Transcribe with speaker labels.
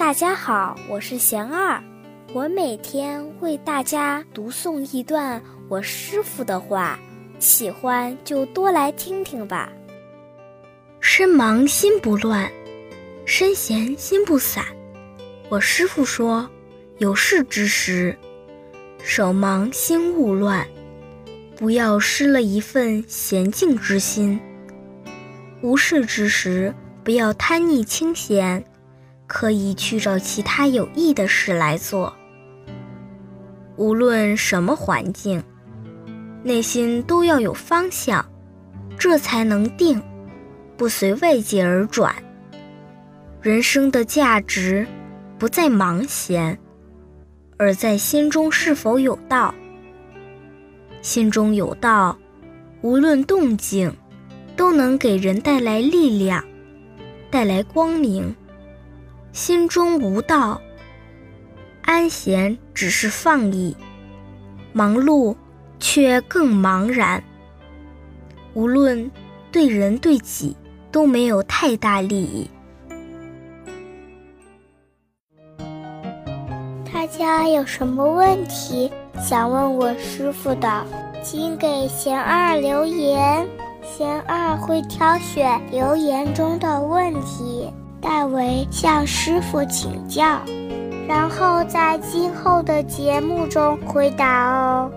Speaker 1: 大家好，我是贤二，我每天为大家读诵一段我师傅的话，喜欢就多来听听吧。
Speaker 2: 身忙心不乱，身闲心不散。我师傅说，有事之时，手忙心勿乱，不要失了一份闲静之心；无事之时，不要贪逆清闲。可以去找其他有益的事来做。无论什么环境，内心都要有方向，这才能定，不随外界而转。人生的价值不在忙闲，而在心中是否有道。心中有道，无论动静，都能给人带来力量，带来光明。心中无道，安闲只是放逸；忙碌却更茫然。无论对人对己，都没有太大利益。
Speaker 3: 大家有什么问题想问我师傅的，请给贤二留言，贤二会挑选留言中的问题。代为向师傅请教，然后在今后的节目中回答哦。